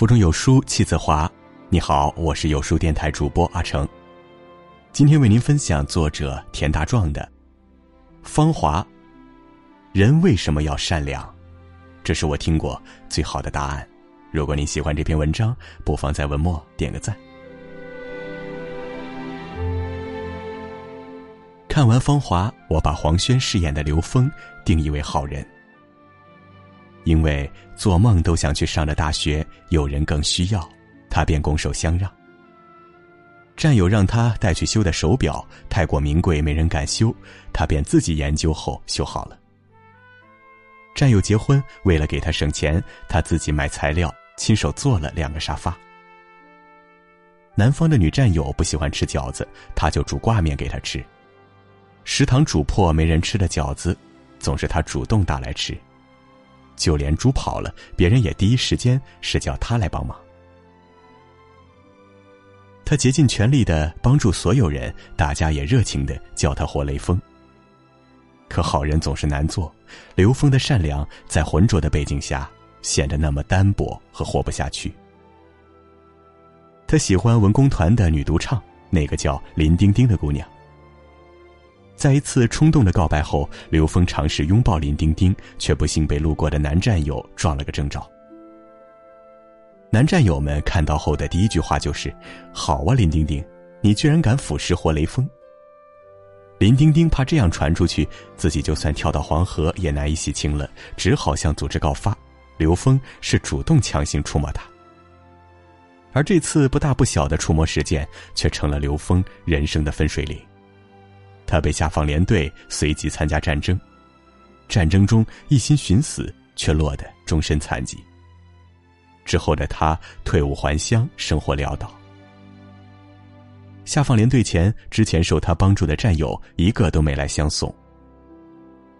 腹中有书气自华。你好，我是有书电台主播阿成。今天为您分享作者田大壮的《芳华》。人为什么要善良？这是我听过最好的答案。如果您喜欢这篇文章，不妨在文末点个赞。看完《芳华》，我把黄轩饰演的刘峰定义为好人。因为做梦都想去上的大学有人更需要，他便拱手相让。战友让他带去修的手表太过名贵，没人敢修，他便自己研究后修好了。战友结婚，为了给他省钱，他自己买材料，亲手做了两个沙发。南方的女战友不喜欢吃饺子，他就煮挂面给她吃。食堂煮破没人吃的饺子，总是他主动打来吃。就连猪跑了，别人也第一时间是叫他来帮忙。他竭尽全力的帮助所有人，大家也热情的叫他活雷锋。可好人总是难做，刘峰的善良在浑浊的背景下显得那么单薄和活不下去。他喜欢文工团的女独唱，那个叫林丁丁的姑娘。在一次冲动的告白后，刘峰尝试拥抱林丁丁，却不幸被路过的男战友撞了个正着。男战友们看到后的第一句话就是：“好啊，林丁丁，你居然敢腐蚀活雷锋！”林丁丁怕这样传出去，自己就算跳到黄河也难以洗清了，只好向组织告发：刘峰是主动强行触摸他。而这次不大不小的触摸事件，却成了刘峰人生的分水岭。他被下放连队，随即参加战争。战争中一心寻死，却落得终身残疾。之后的他退伍还乡，生活潦倒。下放连队前，之前受他帮助的战友一个都没来相送。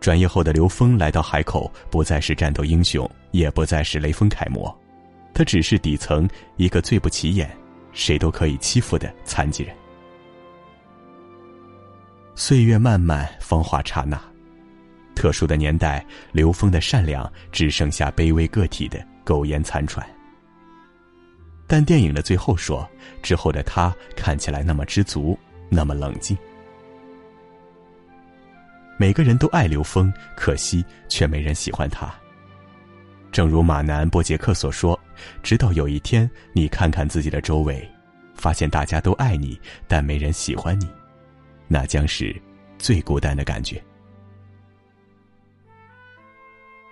转业后的刘峰来到海口，不再是战斗英雄，也不再是雷锋楷模，他只是底层一个最不起眼、谁都可以欺负的残疾人。岁月漫漫，芳华刹那。特殊的年代，刘峰的善良只剩下卑微个体的苟延残喘。但电影的最后说，之后的他看起来那么知足，那么冷静。每个人都爱刘峰，可惜却没人喜欢他。正如马南波杰克所说：“直到有一天，你看看自己的周围，发现大家都爱你，但没人喜欢你。”那将是最孤单的感觉。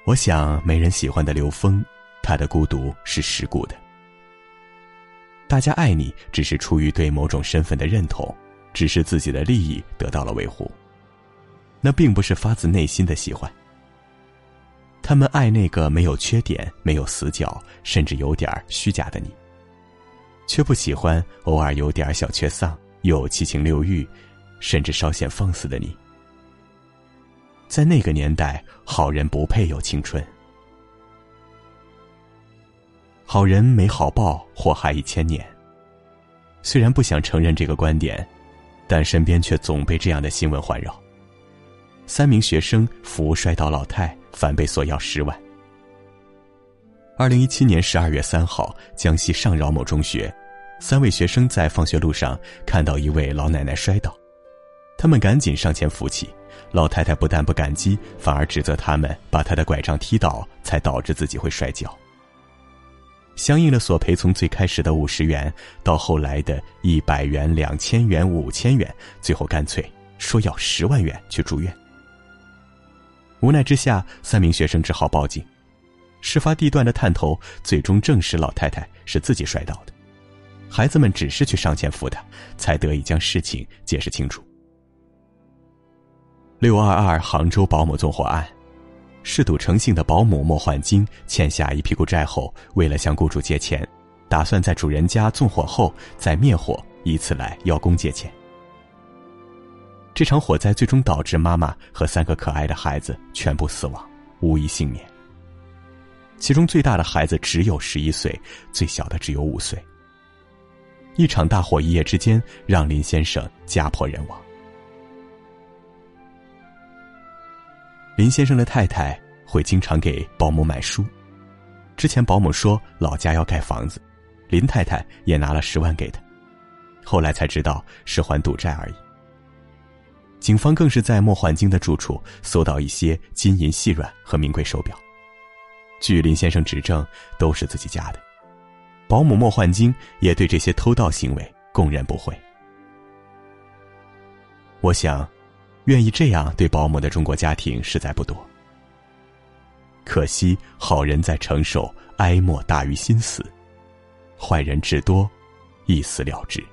我想，没人喜欢的刘峰，他的孤独是世故的。大家爱你，只是出于对某种身份的认同，只是自己的利益得到了维护，那并不是发自内心的喜欢。他们爱那个没有缺点、没有死角，甚至有点虚假的你，却不喜欢偶尔有点小缺丧、又七情六欲。甚至稍显放肆的你，在那个年代，好人不配有青春。好人没好报，祸害一千年。虽然不想承认这个观点，但身边却总被这样的新闻环绕：三名学生扶摔倒老太，反被索要十万。二零一七年十二月三号，江西上饶某中学，三位学生在放学路上看到一位老奶奶摔倒。他们赶紧上前扶起，老太太不但不感激，反而指责他们把她的拐杖踢倒，才导致自己会摔跤。相应的索赔从最开始的五十元，到后来的一百元、两千元、五千元，最后干脆说要十万元去住院。无奈之下，三名学生只好报警。事发地段的探头最终证实老太太是自己摔倒的，孩子们只是去上前扶她，才得以将事情解释清楚。六二二杭州保姆纵火案，嗜赌成性的保姆莫焕晶欠下一屁股债后，为了向雇主借钱，打算在主人家纵火后再灭火，以此来邀功借钱。这场火灾最终导致妈妈和三个可爱的孩子全部死亡，无一幸免。其中最大的孩子只有十一岁，最小的只有五岁。一场大火一夜之间让林先生家破人亡。林先生的太太会经常给保姆买书，之前保姆说老家要盖房子，林太太也拿了十万给他，后来才知道是还赌债而已。警方更是在莫焕晶的住处搜到一些金银细软和名贵手表，据林先生指证，都是自己家的。保姆莫焕晶也对这些偷盗行为供认不讳。我想，愿意这样对保姆的中国家庭实在不多。可惜，好人在承受，哀莫大于心死；坏人至多，一死了之。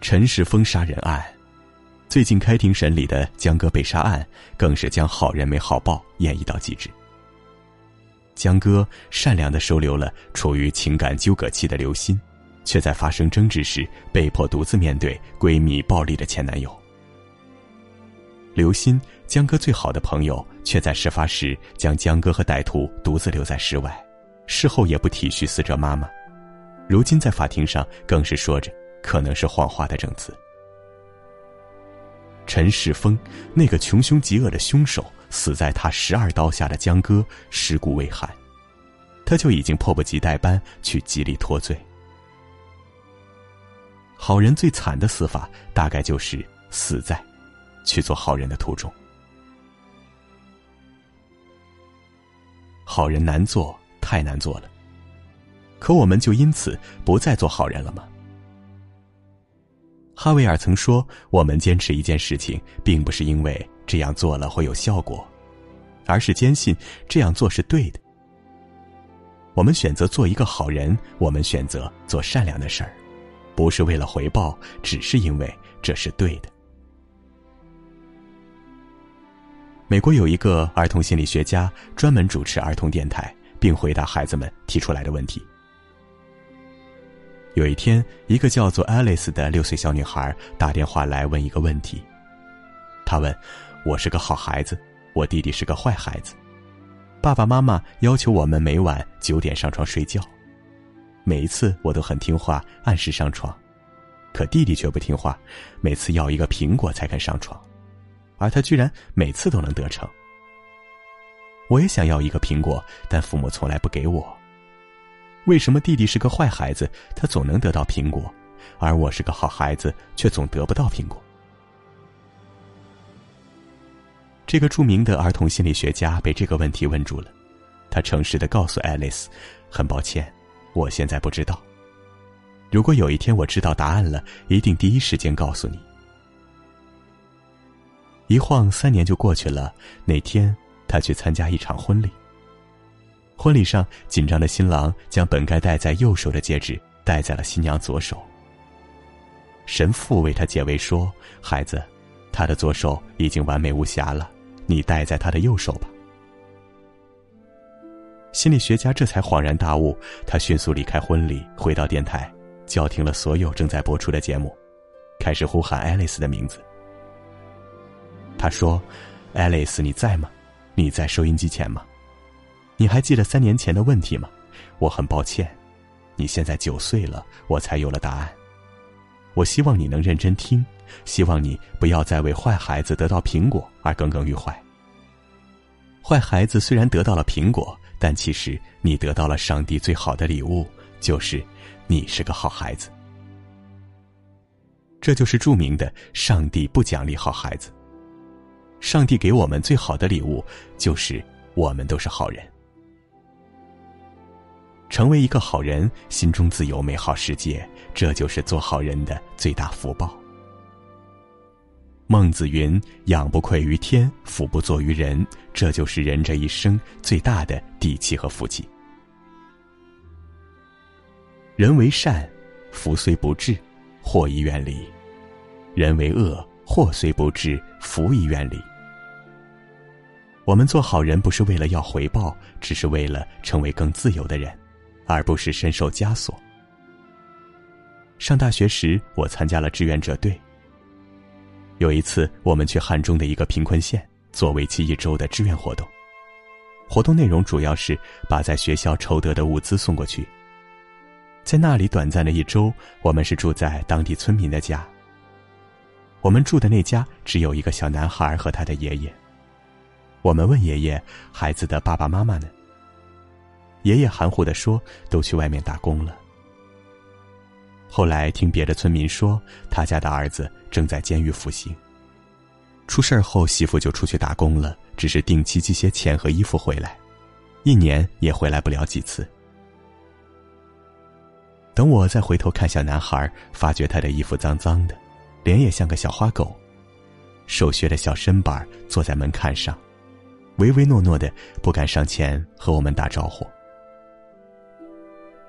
陈世峰杀人案，最近开庭审理的江歌被杀案，更是将好人没好报演绎到极致。江歌善良的收留了处于情感纠葛期的刘鑫，却在发生争执时被迫独自面对闺蜜暴力的前男友。刘鑫，江歌最好的朋友，却在事发时将江歌和歹徒独自留在室外，事后也不体恤死者妈妈。如今在法庭上更是说着。可能是谎话的证词。陈世峰，那个穷凶极恶的凶手，死在他十二刀下的江歌尸骨未寒，他就已经迫不及待般去极力脱罪。好人最惨的死法，大概就是死在去做好人的途中。好人难做，太难做了。可我们就因此不再做好人了吗？哈维尔曾说：“我们坚持一件事情，并不是因为这样做了会有效果，而是坚信这样做是对的。我们选择做一个好人，我们选择做善良的事儿，不是为了回报，只是因为这是对的。”美国有一个儿童心理学家，专门主持儿童电台，并回答孩子们提出来的问题。有一天，一个叫做 Alice 的六岁小女孩打电话来问一个问题。她问：“我是个好孩子，我弟弟是个坏孩子。爸爸妈妈要求我们每晚九点上床睡觉，每一次我都很听话，按时上床。可弟弟却不听话，每次要一个苹果才肯上床，而他居然每次都能得逞。我也想要一个苹果，但父母从来不给我。”为什么弟弟是个坏孩子，他总能得到苹果，而我是个好孩子，却总得不到苹果？这个著名的儿童心理学家被这个问题问住了，他诚实的告诉爱丽丝：“很抱歉，我现在不知道。如果有一天我知道答案了，一定第一时间告诉你。”一晃三年就过去了，那天他去参加一场婚礼。婚礼上，紧张的新郎将本该戴在右手的戒指戴在了新娘左手。神父为他解围说：“孩子，他的左手已经完美无瑕了，你戴在他的右手吧。”心理学家这才恍然大悟，他迅速离开婚礼，回到电台，叫停了所有正在播出的节目，开始呼喊爱丽丝的名字。他说：“爱丽丝，你在吗？你在收音机前吗？”你还记得三年前的问题吗？我很抱歉，你现在九岁了，我才有了答案。我希望你能认真听，希望你不要再为坏孩子得到苹果而耿耿于怀。坏孩子虽然得到了苹果，但其实你得到了上帝最好的礼物，就是你是个好孩子。这就是著名的“上帝不奖励好孩子”。上帝给我们最好的礼物，就是我们都是好人。成为一个好人，心中自有美好世界，这就是做好人的最大福报。孟子云：“仰不愧于天，俯不作于人。”这就是人这一生最大的底气和福气。人为善，福虽不至，祸已远离；人为恶，祸虽不至，福已远离。我们做好人，不是为了要回报，只是为了成为更自由的人。而不是深受枷锁。上大学时，我参加了志愿者队。有一次，我们去汉中的一个贫困县做为期一周的志愿活动。活动内容主要是把在学校筹得的物资送过去。在那里短暂的一周，我们是住在当地村民的家。我们住的那家只有一个小男孩和他的爷爷。我们问爷爷：“孩子的爸爸妈妈呢？”爷爷含糊的说：“都去外面打工了。”后来听别的村民说，他家的儿子正在监狱服刑。出事后，媳妇就出去打工了，只是定期寄些钱和衣服回来，一年也回来不了几次。等我再回头看小男孩，发觉他的衣服脏脏的，脸也像个小花狗，手削的小身板坐在门槛上，唯唯诺诺的不敢上前和我们打招呼。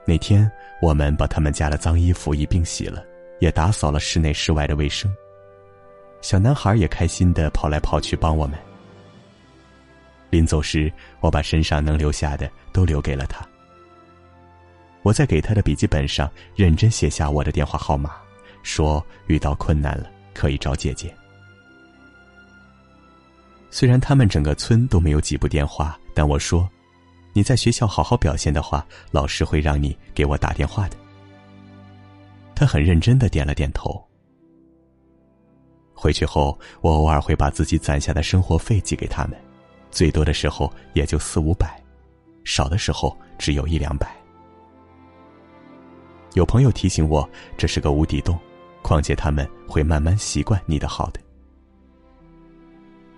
那天，我们把他们家的脏衣服一并洗了，也打扫了室内室外的卫生。小男孩也开心的跑来跑去帮我们。临走时，我把身上能留下的都留给了他。我在给他的笔记本上认真写下我的电话号码，说遇到困难了可以找姐姐。虽然他们整个村都没有几部电话，但我说。你在学校好好表现的话，老师会让你给我打电话的。他很认真的点了点头。回去后，我偶尔会把自己攒下的生活费寄给他们，最多的时候也就四五百，少的时候只有一两百。有朋友提醒我，这是个无底洞，况且他们会慢慢习惯你的好的。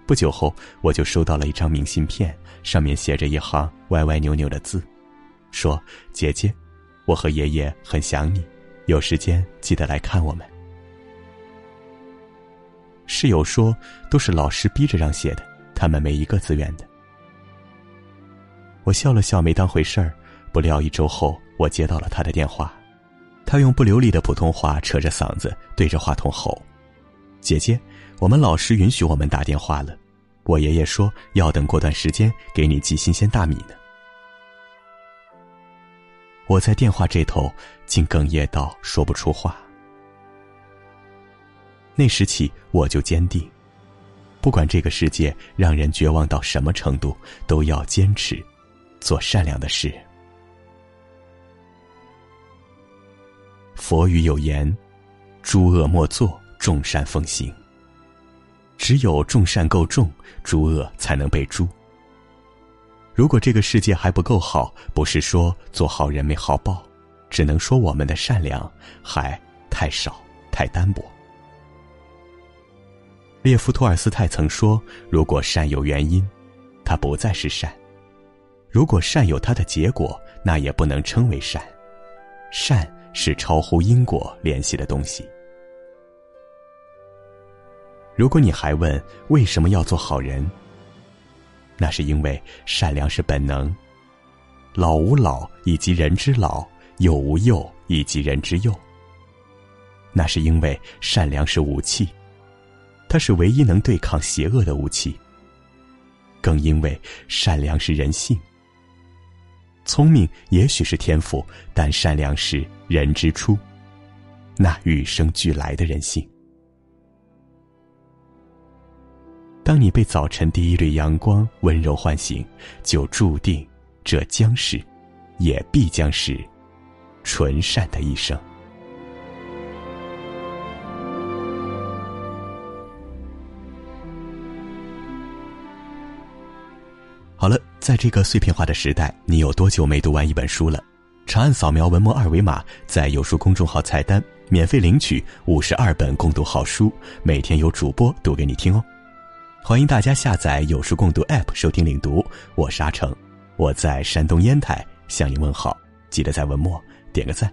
不久后，我就收到了一张明信片，上面写着一行歪歪扭扭的字，说：“姐姐，我和爷爷很想你，有时间记得来看我们。”室友说：“都是老师逼着让写的，他们没一个自愿的。”我笑了笑，没当回事儿。不料一周后，我接到了他的电话，他用不流利的普通话扯着嗓子对着话筒吼：“姐姐。”我们老师允许我们打电话了，我爷爷说要等过段时间给你寄新鲜大米呢。我在电话这头竟哽咽到说不出话。那时起我就坚定，不管这个世界让人绝望到什么程度，都要坚持做善良的事。佛语有言：“诸恶莫作，众善奉行。”只有众善够重，诸恶才能被诛。如果这个世界还不够好，不是说做好人没好报，只能说我们的善良还太少、太单薄。列夫·托尔斯泰曾说：“如果善有原因，它不再是善；如果善有它的结果，那也不能称为善。善是超乎因果联系的东西。”如果你还问为什么要做好人，那是因为善良是本能。老吾老以及人之老，幼吾幼以及人之幼。那是因为善良是武器，它是唯一能对抗邪恶的武器。更因为善良是人性。聪明也许是天赋，但善良是人之初，那与生俱来的人性。当你被早晨第一缕阳光温柔唤醒，就注定这将是，也必将是，纯善的一生。好了，在这个碎片化的时代，你有多久没读完一本书了？长按扫描文末二维码，在有书公众号菜单免费领取五十二本共读好书，每天有主播读给你听哦。欢迎大家下载有书共读 App 收听领读，我是阿成，我在山东烟台向你问好，记得在文末点个赞。